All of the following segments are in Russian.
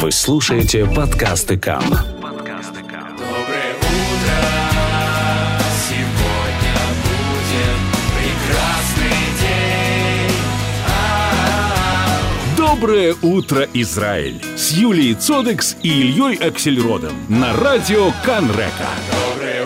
Вы слушаете подкасты КАМ. Доброе утро, сегодня будет прекрасный день. А-а-а. Доброе утро, Израиль! С Юлией Цодекс и Ильей Аксельродом на радио Канрека. Доброе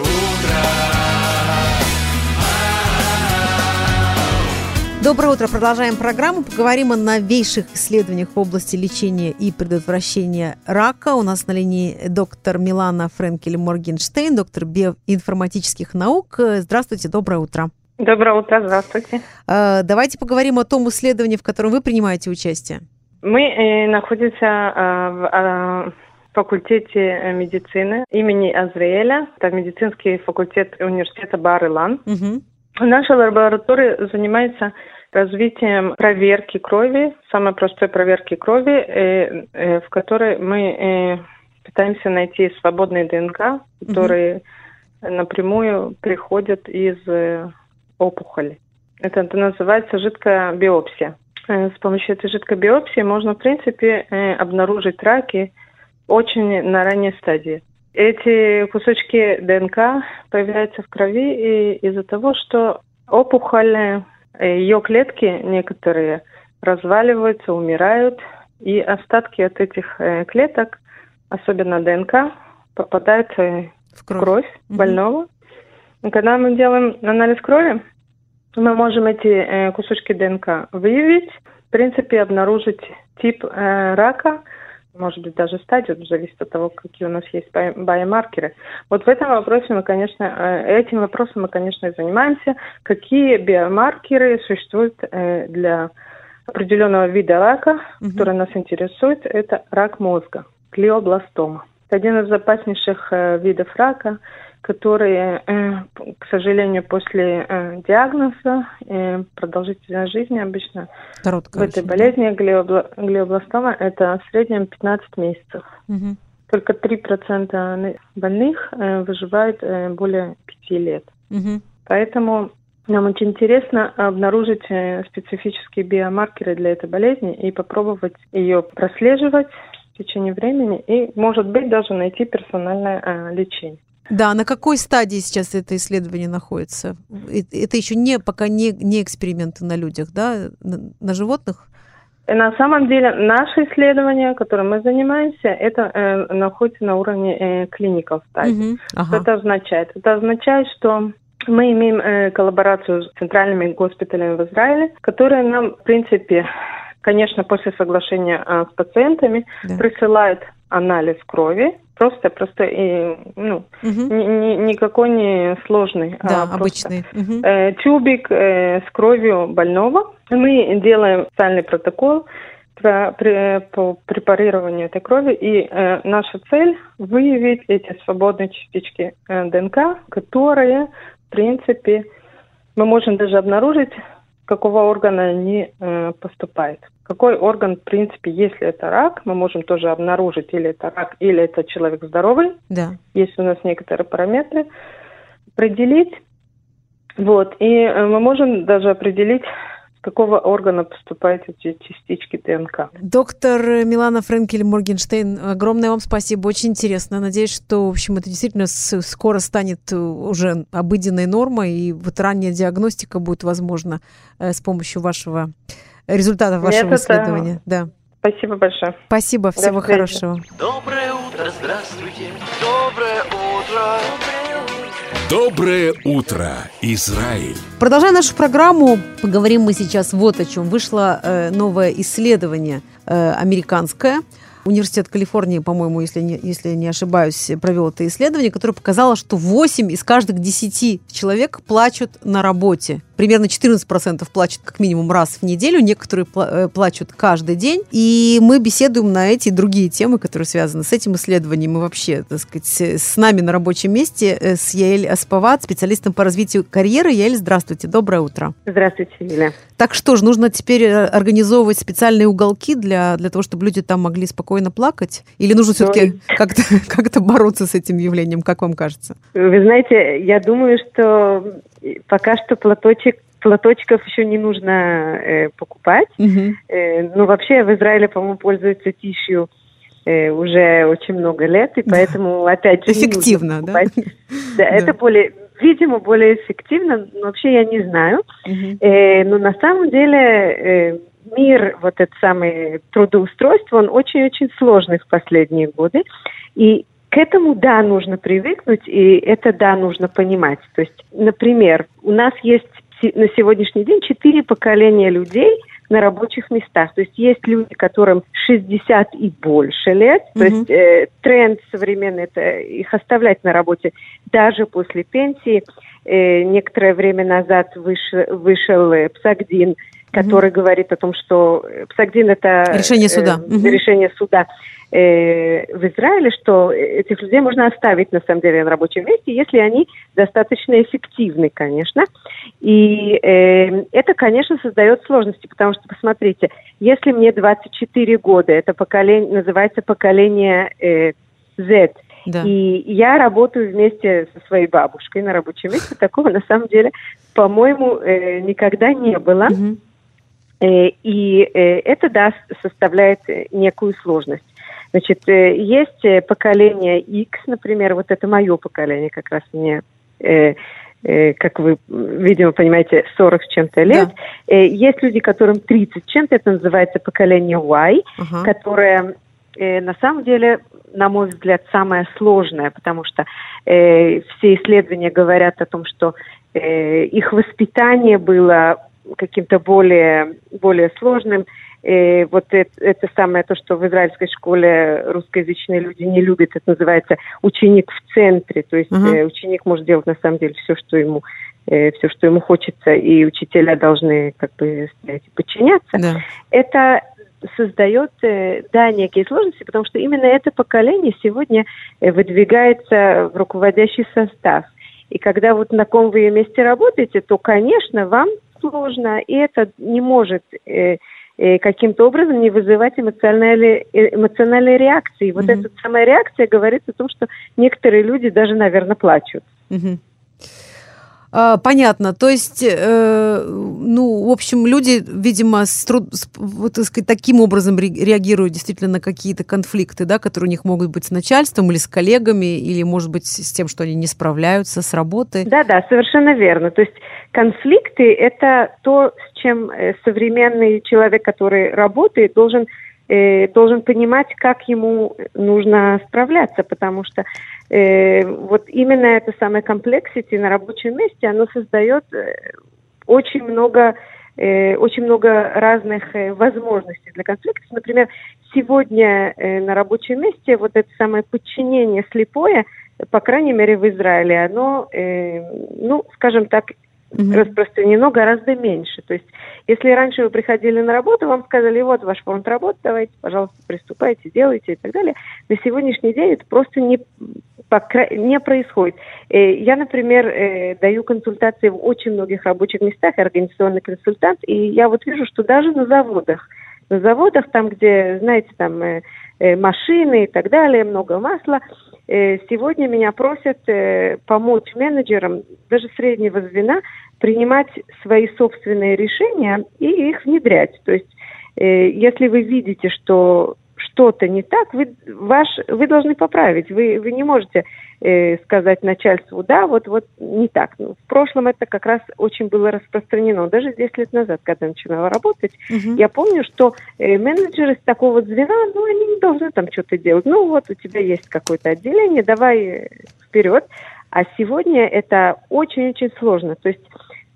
Доброе утро. Продолжаем программу. Поговорим о новейших исследованиях в области лечения и предотвращения рака. У нас на линии доктор Милана Френкель Моргенштейн, доктор биоинформатических наук. Здравствуйте, доброе утро. Доброе утро, здравствуйте. Э, Давайте поговорим о том исследовании, в котором вы принимаете участие. Мы э, находимся э, в э, факультете э, медицины имени Азриэля. Это медицинский факультет университета Бар-Илан. Мгм. Наша лаборатория занимается развитием проверки крови, самой простой проверки крови, э, э, в которой мы э, пытаемся найти свободные ДНК, которые напрямую приходят из опухоли. Это, это называется жидкая биопсия. С помощью этой жидкой биопсии можно, в принципе, обнаружить раки очень на ранней стадии. Эти кусочки ДНК появляются в крови из-за того, что опухоль, ее клетки некоторые разваливаются, умирают, и остатки от этих э, клеток, особенно ДНК, попадают э, В в кровь. кровь больного. И когда мы делаем анализ крови, мы можем эти э, кусочки ДНК выявить, в принципе, обнаружить тип рака, может быть, даже стадию, зависит от того, какие у нас есть биомаркеры. Вот в этом вопросе мы, конечно, э, этим вопросом мы, конечно, и занимаемся. Какие биомаркеры существуют э, для определенного вида рака, Мгм. который нас интересует, это рак мозга, глиобластома. Это один из опаснейших э, видов рака, которые, э, к сожалению, после э, диагноза, э, продолжительность жизни обычно Короткая в этой очень, болезни глиобла- глиобластома это в среднем 15 месяцев. да. Мгм. Только 3% на- больных выживают более 5 лет. Мгм. Поэтому нам очень интересно обнаружить специфические биомаркеры для этой болезни и попробовать ее прослеживать в течение времени и, может быть, даже найти персональное лечение. Да, на какой стадии сейчас это исследование находится? Э- Это еще не пока не, не эксперименты на людях, да, на, на животных? И на самом деле наше исследование, которым мы занимаемся, это э, находится на уровне э, клиников стадии. Мгм. Что Ага. это означает? Это означает, что мы имеем э, коллаборацию с центральными госпиталями в Израиле, которые нам, в принципе, конечно, после соглашения э, с пациентами, Да. присылают анализ крови, просто, просто, и, ну, Мгм. ни- ни- никакой не сложный. а Да, просто, обычный. Мгм. э, тюбик э, с кровью больного. Мы делаем специальный протокол про- при- по препарированию этой крови, и э, наша цель выявить эти свободные частички э, ДНК, которые, в принципе, мы можем даже обнаружить, какого органа они э, поступают. Какой орган, в принципе, если это рак, мы можем тоже обнаружить, или это рак, или это человек здоровый, Да. есть у нас некоторые параметры, определить. Вот, и э, мы можем даже определить, какого органа поступают эти частички ДНК. Доктор Милана Френкель Моргенштейн, огромное вам спасибо, очень интересно. Надеюсь, что, в общем, это действительно скоро станет уже обыденной нормой, и вот ранняя диагностика будет возможна э, с помощью вашего результата вашего Метода. исследования. Да. Спасибо большое. Спасибо, всего хорошего. Доброе утро, здравствуйте. Доброе утро. Доброе утро, Израиль! Продолжая нашу программу, поговорим мы сейчас вот о чем. Вышло э, новое исследование э, американское. Университет Калифорнии, по-моему, если не, если не ошибаюсь, провел это исследование, которое показало, что 8 из каждых 10 человек плачут на работе. Примерно 14% плачут как минимум раз в неделю, некоторые пла- э, плачут каждый день. И мы беседуем на эти и другие темы, которые связаны с этим исследованием и вообще, так сказать, с нами на рабочем месте э, с Яэль Аспават, специалистом по развитию карьеры. Яэль, здравствуйте, доброе утро. Здравствуйте, Юля. Так что же, нужно теперь э, организовывать специальные уголки для, для того, чтобы люди там могли спокойно плакать? Или нужно Ну, все-таки как-то как бороться с этим явлением, как вам кажется? Вы знаете, я думаю, что пока что платочек платочков еще не нужно э, покупать. Мгм. Э, ну, вообще в Израиле, по-моему, пользуются тишью э, уже очень много лет, и поэтому, опять же... Эффективно, да? Да, это более, видимо, более эффективно, но вообще я не знаю. Мгм. Э, но на самом деле э, мир, вот этот самый трудоустройство, он очень-очень сложный в последние годы. И к этому, да, нужно привыкнуть, и это, да, нужно понимать. То есть, например, у нас есть на сегодняшний день четыре поколения людей на рабочих местах. То есть есть люди, которым 60 и больше лет. То Мгм. есть э, тренд современный – это их оставлять на работе даже после пенсии. Э, некоторое время назад выш- вышел э, Псагдин, который говорит о том, что э, Псагдин – это Решение суда. э, Мгм. решение суда э, в Израиле, что этих людей можно оставить на самом деле на рабочем месте, если они достаточно эффективны, конечно. И э, это, конечно, создает сложности, потому что, посмотрите, если мне 24 года, это поколение, называется поколение э, Z, Да. и я работаю вместе со своей бабушкой на рабочем месте, такого на самом деле, по-моему, э, никогда не было. Мгм. Э, И э, это, да, составляет э, некую сложность. Значит, есть поколение X, например, вот это мое поколение, как раз мне, как вы, видимо, понимаете, 40 с чем-то лет. Э, Есть люди, которым 30 с чем-то, это называется поколение Y, Ага. которое на самом деле, на мой взгляд, самое сложное, потому что э, все исследования говорят о том, что э, их воспитание было каким-то более, более сложным. Э, вот это, это самое то, что в израильской школе русскоязычные люди не любят, это называется ученик в центре. То есть э, ученик может делать на самом деле все, что ему э, все, что ему хочется, и учителя должны как бы и подчиняться Да. это создает, э, да, некие сложности, потому что именно это поколение сегодня выдвигается в руководящий состав. И когда вот на ком вы месте работаете, то, конечно, вам сложно, и это не может э, э, каким-то образом не вызывать эмоциональной, э, эмоциональной реакции. Вот Мгм. эта самая реакция говорит о том, что некоторые люди даже, наверное, плачут. А, Понятно. То есть, э, ну, в общем, люди, видимо, с труд- с- вот, так сказать, таким образом ре- реагируют действительно на какие-то конфликты, да, которые у них могут быть с начальством или с коллегами, или, может быть, с тем, что они не справляются с работой. Да-да, совершенно верно. То есть конфликты – это то, с чем э, современный человек, который работает, должен, э, должен понимать, как ему нужно справляться, потому что э, вот именно это самое комплексити на рабочем месте, оно создает э, очень много э, очень много разных возможностей для конфликтов. Например, сегодня э, на рабочем месте вот это самое подчинение слепое, по крайней мере в Израиле, оно, э, ну, скажем так, Мгм. распространено гораздо меньше. То есть, если раньше вы приходили на работу, вам сказали, вот ваш фонд работы, давайте, пожалуйста, приступайте, делайте и так далее. На сегодняшний день это просто не, не происходит. Э, Я, например, э, даю консультации в очень многих рабочих местах, организационный консультант, и я вот вижу, что даже на заводах, на заводах, там, где, знаете, там э, машины и так далее, много масла, сегодня меня просят помочь менеджерам даже среднего звена принимать свои собственные решения и их внедрять. То есть, э, если вы видите, что что-то не так, вы, ваш, вы должны поправить. Вы, вы не можете э, сказать начальству, да, вот, вот не так. Ну, в прошлом это как раз очень было распространено. Даже 10 лет назад, когда я начинала работать, Мгм. я помню, что э, менеджеры с такого звена, ну, они не должны там что-то делать. Ну, вот у тебя есть какое-то отделение, давай вперед. А сегодня это очень-очень сложно. То есть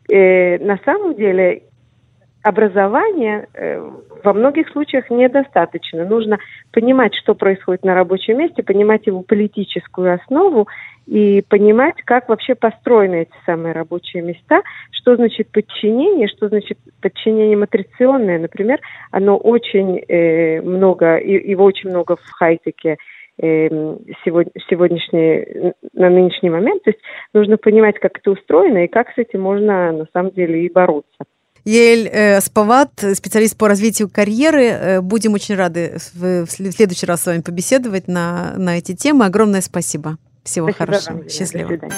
э, на самом деле образования э, во многих случаях недостаточно. Нужно понимать, что происходит на рабочем месте, понимать его политическую основу и понимать, как вообще построены эти самые рабочие места, что значит подчинение, что значит подчинение матриционное, например, оно очень э, много, его очень много в хай-теке сегодняшний, на нынешний момент. То есть нужно понимать, как это устроено и как с этим можно на самом деле и бороться. Ель э, Спават, специалист по развитию карьеры. Э, Будем очень рады в, в след- в следующий раз с вами побеседовать на, на эти темы. Огромное спасибо. Всего Спасибо хорошего. вам. Счастливо. До.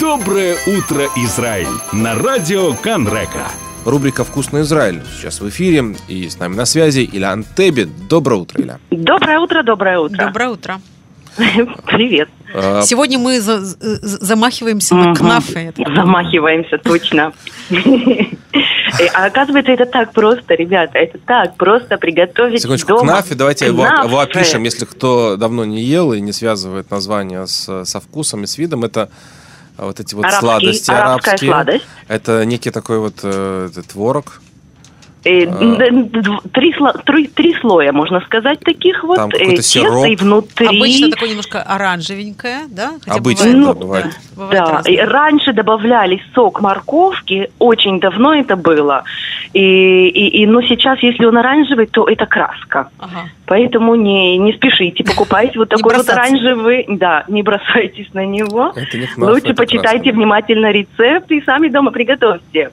Доброе утро, Израиль! На радио Канрека. Рубрика «Вкусный Израиль». Сейчас в эфире и с нами на связи Илян Теби. Доброе утро, Иля. Доброе утро, доброе утро. Доброе утро. Привет. А, Сегодня мы за- за- замахиваемся на Мгм. кнафе. Замахиваемся, точно. Э, А оказывается, это так просто, ребята, это так просто приготовить Секундочку, дома. кнафе, давайте его, Кнафе. его опишем, если кто давно не ел и не связывает название с, со вкусом и с видом, это вот эти вот Арабский- сладости арабские. сладость. Это некий такой вот э, творог. Э, А. Три, три, три слоя, можно сказать, таких вот. Там э, сироп. и внутри. Обычно такое немножко оранжевенькое, да? Обычно, Ну, да, бывает. бывает Да, разное. и раньше добавляли сок морковки, очень давно это было. И, и, и, но сейчас, если он оранжевый, то это краска. Ага. Поэтому не, не спешите, покупайте вот такой вот оранжевый, да, не бросайтесь на него. Лучше почитайте внимательно рецепт и сами дома приготовьте.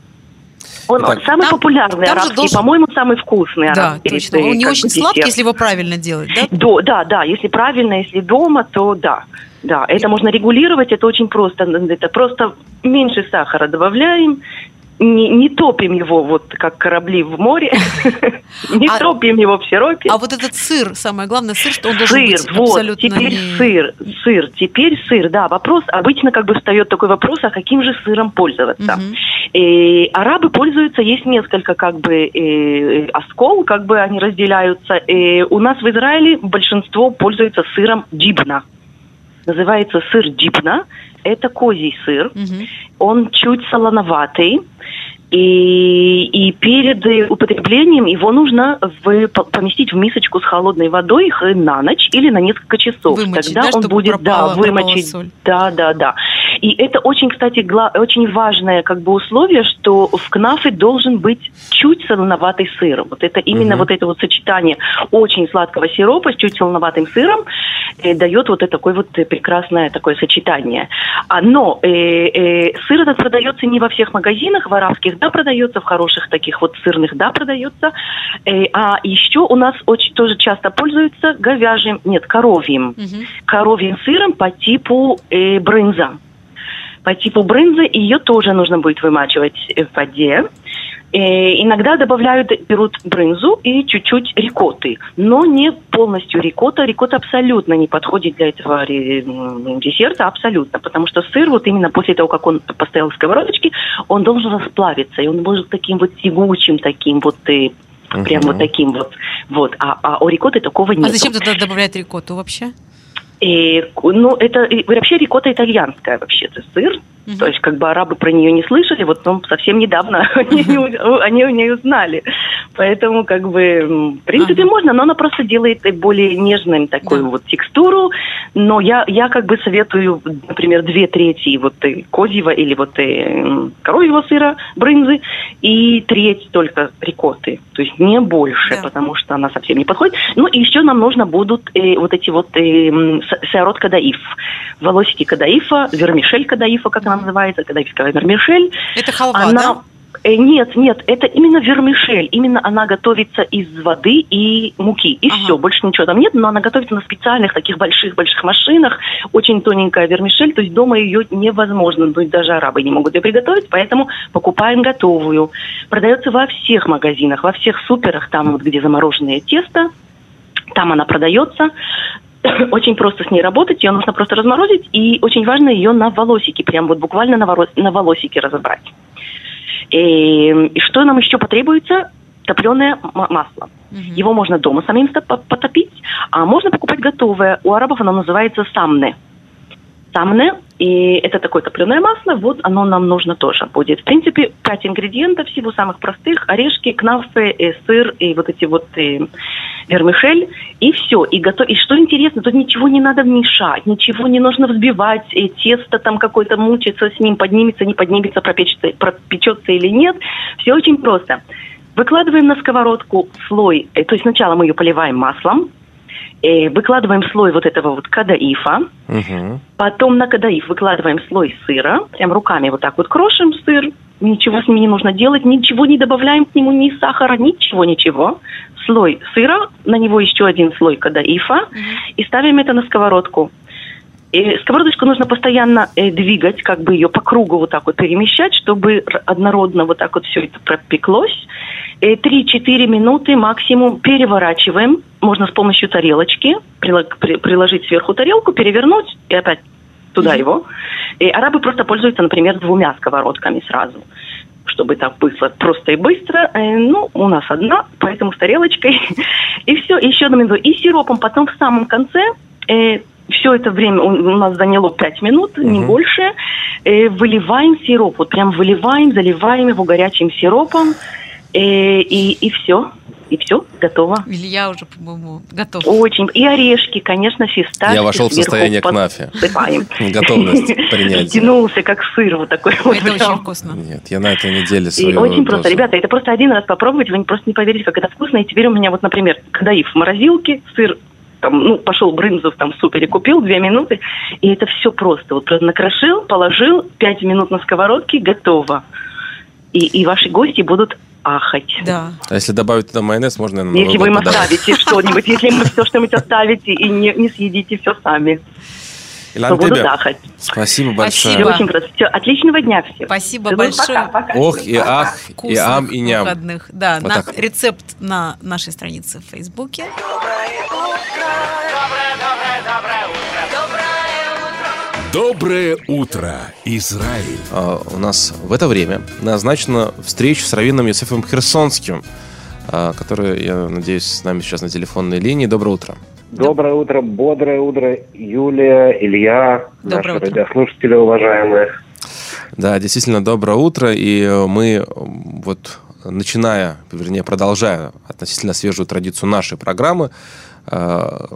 Он, Итак, самый там- популярный там арабский, должен- по-моему, самый вкусный Да, арабский точно. рецепт, Он не очень бы сладкий, десерт. если его правильно делать, да? Да, да, да, если правильно, если дома, то да. Да, это можно регулировать, это очень просто. Это просто меньше сахара добавляем, не, не топим его, вот как корабли в море, не А- топим его в сиропе. А вот этот сыр, самое главное, сыр, что он должен Сыр, быть вот, абсолютно теперь не- сыр, сыр, теперь сыр, да, вопрос, обычно как бы встает такой вопрос, а каким же сыром пользоваться? Мгм. И арабы пользуются, есть несколько как бы э, оскол, как бы они разделяются. И у нас в Израиле большинство пользуется сыром джибна. Называется сыр джибна. Это козий сыр. Мгм. Он чуть солоноватый. И, и перед употреблением его нужно в- по- поместить в мисочку с холодной водой на ночь или на несколько часов. Вымочить, Тогда да, он будет, пропала- да, вымочить. соль. Да, да, да. И это очень, кстати, гла- очень важное как бы условие, что в кнафе должен быть чуть солоноватый сыр. Вот это именно Мгм. вот это вот сочетание очень сладкого сиропа с чуть солоноватым сыром э, дает вот это такое вот прекрасное такое сочетание. А, но э, э, сыр этот продается не во всех магазинах, в арабских, да, продается, в хороших таких вот сырных, да, продается. Э, а еще у нас очень тоже часто пользуются говяжьим, нет, коровьим Мгм. коровьим сыром по типу э, брынза. По типу брынзы ее тоже нужно будет вымачивать э, в воде. Э, иногда добавляют, берут брынзу и чуть-чуть рикоты, но не полностью рикота. Рикота абсолютно не подходит для этого м, десерта, абсолютно, потому что сыр вот именно после того, как он постоял в сковородочке, он должен расплавиться, и он может таким вот тягучим, таким вот э, прям вот таким вот, вот. А, а у рикоты такого нет. А зачем туда добавлять рикотту вообще? И, ну, это и вообще рикота итальянская вообще-то сыр. Мгм. То есть, как бы арабы про нее не слышали, вот ну, совсем недавно они, они о ней узнали. Поэтому, как бы, в принципе, Ага. можно, но она просто делает более нежным такую Да. вот текстуру. Но я, я как бы советую, например, две трети вот э, козьего или вот э, коровьего сыра, брынзы, и треть только рикоты. То есть не больше, Да. потому что она совсем не подходит. Ну и еще нам нужно будут э, вот эти вот э, м, с- сеарот кадаиф. Волосики кадаифа, вермишель кадаифа, как она называется, кадаифская вермишель. Это халва, она... да? Э, Нет, нет, это именно вермишель. Именно она готовится из воды и муки. И Ага. все, больше ничего там нет, но она готовится на специальных таких больших-больших машинах. Очень тоненькая вермишель, то есть дома ее невозможно, ну, даже арабы не могут ее приготовить, поэтому покупаем готовую. Продается во всех магазинах, во всех суперах, там вот где замороженное тесто, там она продается. Очень просто с ней работать, ее нужно просто разморозить, и очень важно ее на волосики, прям вот буквально на, воро- на волосики разобрать. И, и что нам еще потребуется? Топленое масло. Мгм. Его можно дома самим потопить, а можно покупать готовое. У арабов оно называется самне. Самне, и это такое топленое масло, вот оно нам нужно тоже будет. В принципе, пять ингредиентов всего самых простых. Орешки, кнафе, э, сыр и вот эти вот э, вермишель. И все. И, готов... и что интересно, тут ничего не надо мешать, ничего не нужно взбивать, э, тесто там какое-то мучиться с ним, поднимется, не поднимется, пропечется, пропечется или нет. Все очень просто. Выкладываем на сковородку слой, э, то есть сначала мы ее поливаем маслом, э, выкладываем слой вот этого вот кадаифа, Мгм. Потом на кадаиф выкладываем слой сыра, прям руками вот так вот крошим сыр, ничего с ним не нужно делать, ничего не добавляем к нему, ни сахара, ничего, ничего. Слой сыра, на него еще один слой кадаифа, и ставим это на сковородку. И сковородочку нужно постоянно э, двигать, как бы ее по кругу вот так вот перемещать, чтобы однородно вот так вот все это пропеклось. Э, 3-4 минуты максимум переворачиваем. Можно с помощью тарелочки приложить сверху тарелку, перевернуть и опять туда его. И арабы просто пользуются, например, двумя сковородками сразу чтобы так быстро, просто и быстро. Э, ну, у нас одна, поэтому с тарелочкой. И все, еще одну минуту. И сиропом потом в самом конце, все это время у нас заняло 5 минут, не больше, э, выливаем сироп. Вот прям выливаем, заливаем его горячим сиропом. Э, и, и все. И все, готово. Илья уже, по-моему, готов. Очень. И орешки, конечно, фисташки. Я вошел в состояние кнафи. Готовность принять. Тянулся, как сыр вот такой. Это очень вкусно. Нет, я на этой неделе И свою очень просто. Ребята, это просто один раз попробовать, вы просто не поверите, как это вкусно. И теперь у меня вот, например, когда их в морозилке, сыр там, ну, пошел брынзу там в супере, купил, две минуты, и это все просто. Вот просто накрошил, положил, пять минут на сковородке, готово. И, и ваши гости будут ахать. Да. А если добавить туда майонез, можно, наверное, Если вы им год подавать. оставите что-нибудь, если им все что-нибудь оставите и не, не съедите все сами, Илан то будут Тебе, ахать. спасибо большое. Спасибо. очень просто. Все, отличного дня всем. Спасибо Всего большое. Пока, пока. Ох и ах, и Вкусных ам, и ням. выходных. Да, Вот на- рецепт на нашей странице в Фейсбуке. Доброе утро, Израиль. А, У нас в это время назначена встреча с Равином Юсефом Херсонским, а, который, я надеюсь, с нами сейчас на телефонной линии. Доброе утро. Доброе утро, бодрое утро, Юлия, Илья, Доброе наши утро. радиослушатели уважаемые. Да, действительно, доброе утро. И э, мы э, вот начиная, вернее, продолжая относительно свежую традицию нашей программы, э,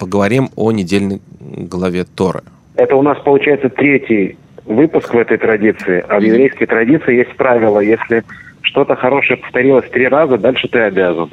поговорим о недельной главе Торы. Это у нас получается третий выпуск в этой традиции, а в еврейской традиции есть правило, если что-то хорошее повторилось три раза, дальше ты обязан,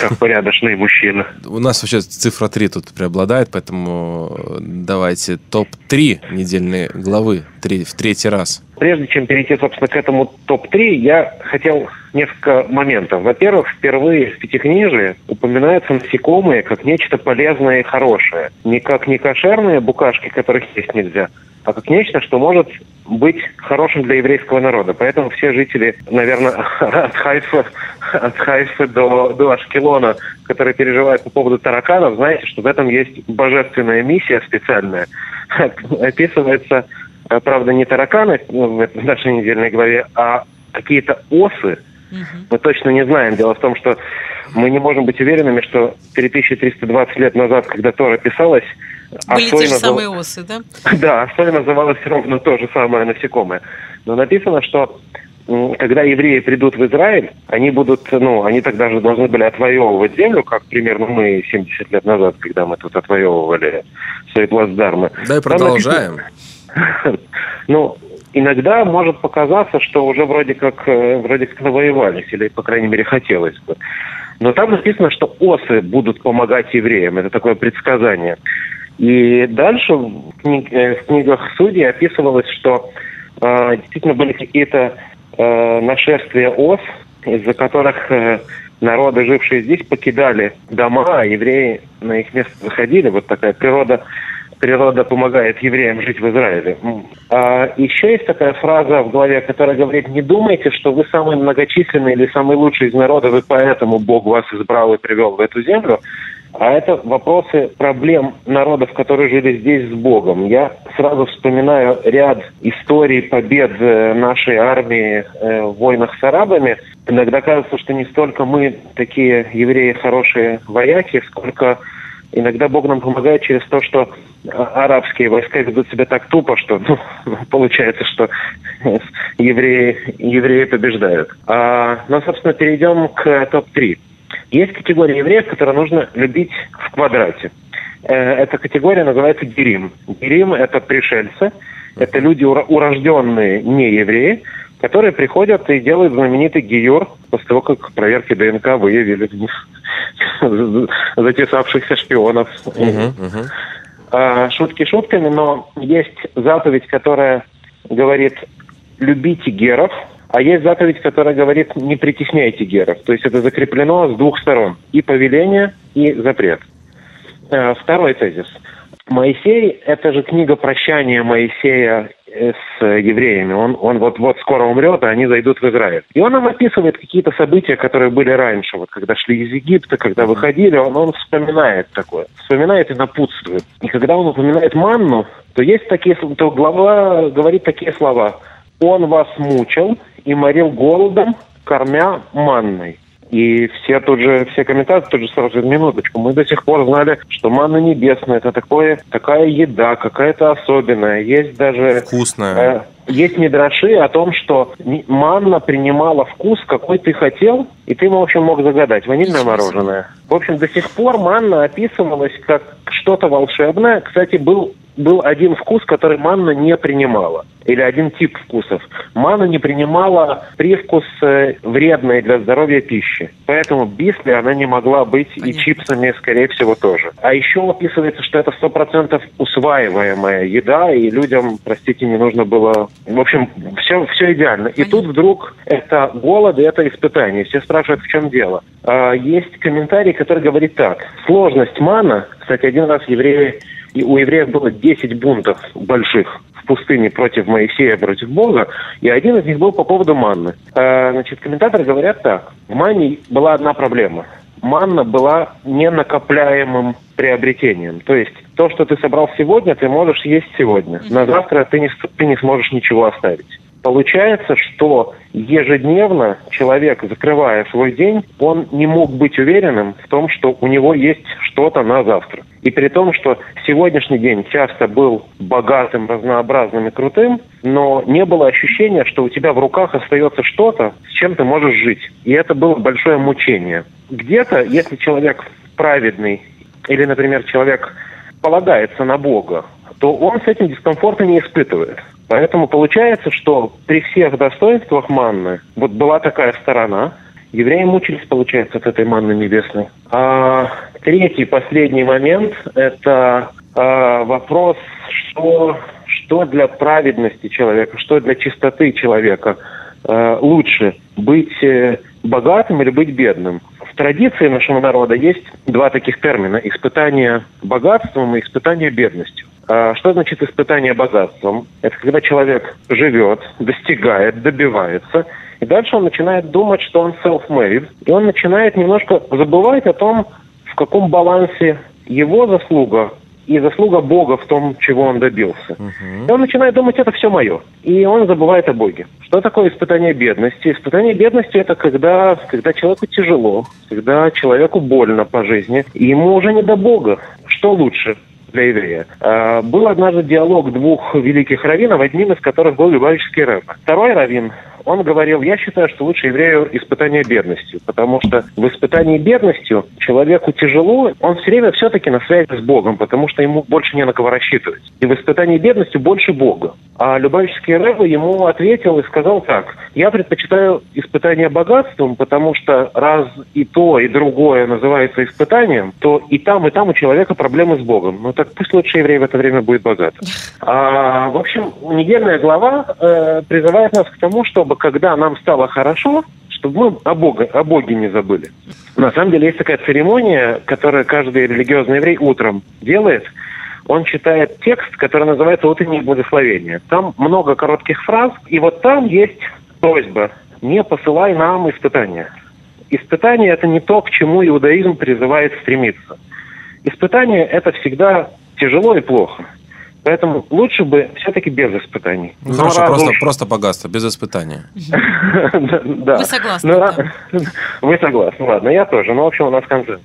как порядочный мужчина. У нас вообще цифра 3 тут преобладает, поэтому э, давайте топ-3 недельной главы три, в третий раз. Прежде чем перейти, собственно, к этому топ-3, я хотел несколько моментов. Во-первых, впервые в Пятикнижии упоминаются насекомые как нечто полезное и хорошее. Не как некошерные букашки, которых есть нельзя, а как нечто, что может быть хорошим для еврейского народа. Поэтому все жители, наверное, от Хайфа, от Хайфы до, до Ашкелона, которые переживают по поводу тараканов, знаете, что в этом есть божественная миссия специальная. Описывается, э, правда, не тараканы в нашей недельной главе, а какие-то осы. Мы точно не знаем. Дело в том, что мы не можем быть уверенными, что 3320 лет назад, когда Тора писалась, Были те Осой же самые осы, да? да, Соль называлось ровно то же самое насекомое. Но написано, что когда евреи придут в Израиль, они будут, ну, они тогда же должны были отвоевывать землю, как примерно мы 70 лет назад, когда мы тут отвоевывали свои плацдармы. Да и продолжаем. ну, иногда может показаться, что уже вроде как, э, вроде как навоевались, или, по крайней мере, хотелось бы. Но там написано, что осы будут помогать евреям. Это такое предсказание. И дальше в, кни- э, в книгах судей описывалось, что э, действительно были какие-то э, нашествия ос, из-за которых э, народы, жившие здесь, покидали дома, а евреи на их место заходили. Вот такая природа природа помогает евреям жить в Израиле. А еще есть такая фраза в главе, которая говорит, не думайте, что вы самый многочисленный или самый лучший из народов, и поэтому Бог вас избрал и привел в эту землю. А это вопросы проблем народов, которые жили здесь с Богом. Я сразу вспоминаю ряд историй побед э, нашей армии э, в войнах с арабами. Иногда кажется, что не столько мы такие евреи хорошие вояки, сколько Иногда Бог нам помогает через то, что арабские войска ведут себя так тупо, что ну, получается, что евреи, евреи побеждают. А, ну, собственно, перейдем к топ-3. Есть категория евреев, которые нужно любить в квадрате. Э, Эта категория называется герим. Герим – это пришельцы, это люди, уро- урожденные не евреи, которые приходят и делают знаменитый гиюр после того, как проверки ДНК выявили в них затесавшихся шпионов. А, Шутки шутками, но есть заповедь, которая говорит «любите геров», а есть заповедь, которая говорит «не притесняйте геров». То есть это закреплено с двух сторон. И повеление, и запрет. Э, Второй тезис. Моисей – это же книга прощания Моисея э, с евреями. Он, он вот-вот скоро умрет, а они зайдут в Израиль. И он нам описывает какие-то события, которые были раньше. Вот когда шли из Египта, когда выходили, он, он вспоминает такое. Вспоминает и напутствует. И когда он упоминает манну, то есть такие, то глава говорит такие слова. Он вас мучил и морил голодом, кормя манной. И все тут же, все комментаторы тут же сразу минуточку, мы до сих пор знали, что манна небесная, это такое, такая еда, какая-то особенная. Есть даже... Вкусная. Э, есть мидраши о том, что манна принимала вкус, какой ты хотел, и ты, в общем, мог загадать. Ванильное мороженое. В общем, до сих пор манна описывалась как что-то волшебное. Кстати, был, был один вкус, который манна не принимала. Или один тип вкусов. Манна не принимала привкус э, вредной для здоровья пищи. Поэтому бисли она не могла быть и чипсами, скорее всего, тоже. А еще описывается, что это 100% усваиваемая еда, и людям, простите, не нужно было... В общем, все, все идеально. И тут вдруг это голод, и это испытание. Все спрашивают, в чем дело. А, есть комментарий, который говорит так. Сложность мана, кстати, один раз евреи, и у евреев было 10 бунтов больших в пустыне против Моисея, против Бога, и один из них был по поводу манны. А, значит, комментаторы говорят так. В мане была одна проблема. Манна была ненакопляемым приобретением. То есть то, что ты собрал сегодня, ты можешь есть сегодня. На завтра ты не, ты не сможешь ничего оставить. Получается, что ежедневно человек, закрывая свой день, он не мог быть уверенным в том, что у него есть что-то на завтра. И при том, что сегодняшний день часто был богатым, разнообразным и крутым, но не было ощущения, что у тебя в руках остается что-то, с чем ты можешь жить. И это было большое мучение. Где-то, если человек праведный, или, например, человек полагается на Бога, то он с этим дискомфорта не испытывает. Поэтому получается, что при всех достоинствах манны, вот была такая сторона, евреи мучились, получается, от этой манны небесной. А третий, последний момент – это а, вопрос, что, что для праведности человека, что для чистоты человека э, лучше – быть э, богатым или быть бедным. В традиции нашего народа есть два таких термина – испытание богатством и испытание бедностью. А Что значит испытание богатством? Это когда человек живет, достигает, добивается, и дальше он начинает думать, что он self-made, и он начинает немножко забывать о том, в каком балансе его заслуга и заслуга Бога в том, чего он добился. И он начинает думать, это все мое. И он забывает о Боге. Что такое испытание бедности? Испытание бедности это когда, когда человеку тяжело, когда человеку больно по жизни, и ему уже не до Бога. Что лучше? Для еврея. А, Был однажды диалог двух великих раввинов, одним из которых был Любавический рэб. Второй раввин, он говорил, я считаю, что лучше еврею испытание бедностью, потому что в испытании бедностью человеку тяжело, он все время все-таки на связи с Богом, потому что ему больше не на кого рассчитывать. И в испытании бедностью больше Бога. А Любавический рэб ему ответил и сказал так, я предпочитаю испытание богатством, потому что раз и то, и другое называется испытанием, то и там, и там у человека проблемы с Богом. Ну так пусть лучше еврей в это время будет богатым. А, в общем, недельная глава э, призывает нас к тому, чтобы когда нам стало хорошо, чтобы мы о, Бога, о Боге не забыли. На самом деле есть такая церемония, которую каждый религиозный еврей утром делает. Он читает текст, который называется «Утреннее благословение». Там много коротких фраз, и вот там есть просьба «Не посылай нам испытания». Испытание – это не то, к чему иудаизм призывает стремиться. Испытание – это всегда тяжело и плохо. Поэтому лучше бы все-таки без испытаний. Ну, хорошо, раз просто, уж- просто богатство, без испытания. Да. Вы согласны, Ну, Вы согласны, ладно, я тоже. Ну, в общем, у нас консенсус.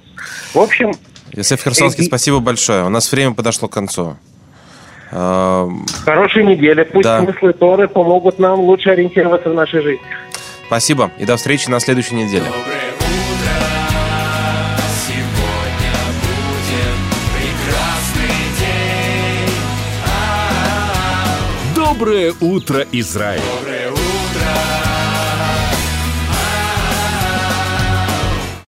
В общем, Иосиф Херсонский, спасибо большое. У нас время подошло к концу. А, хорошей недели. Пусть Да. смыслы Торы помогут нам лучше ориентироваться в нашей жизни. Спасибо и до встречи на следующей неделе. Доброе Доброе утро, Израиль!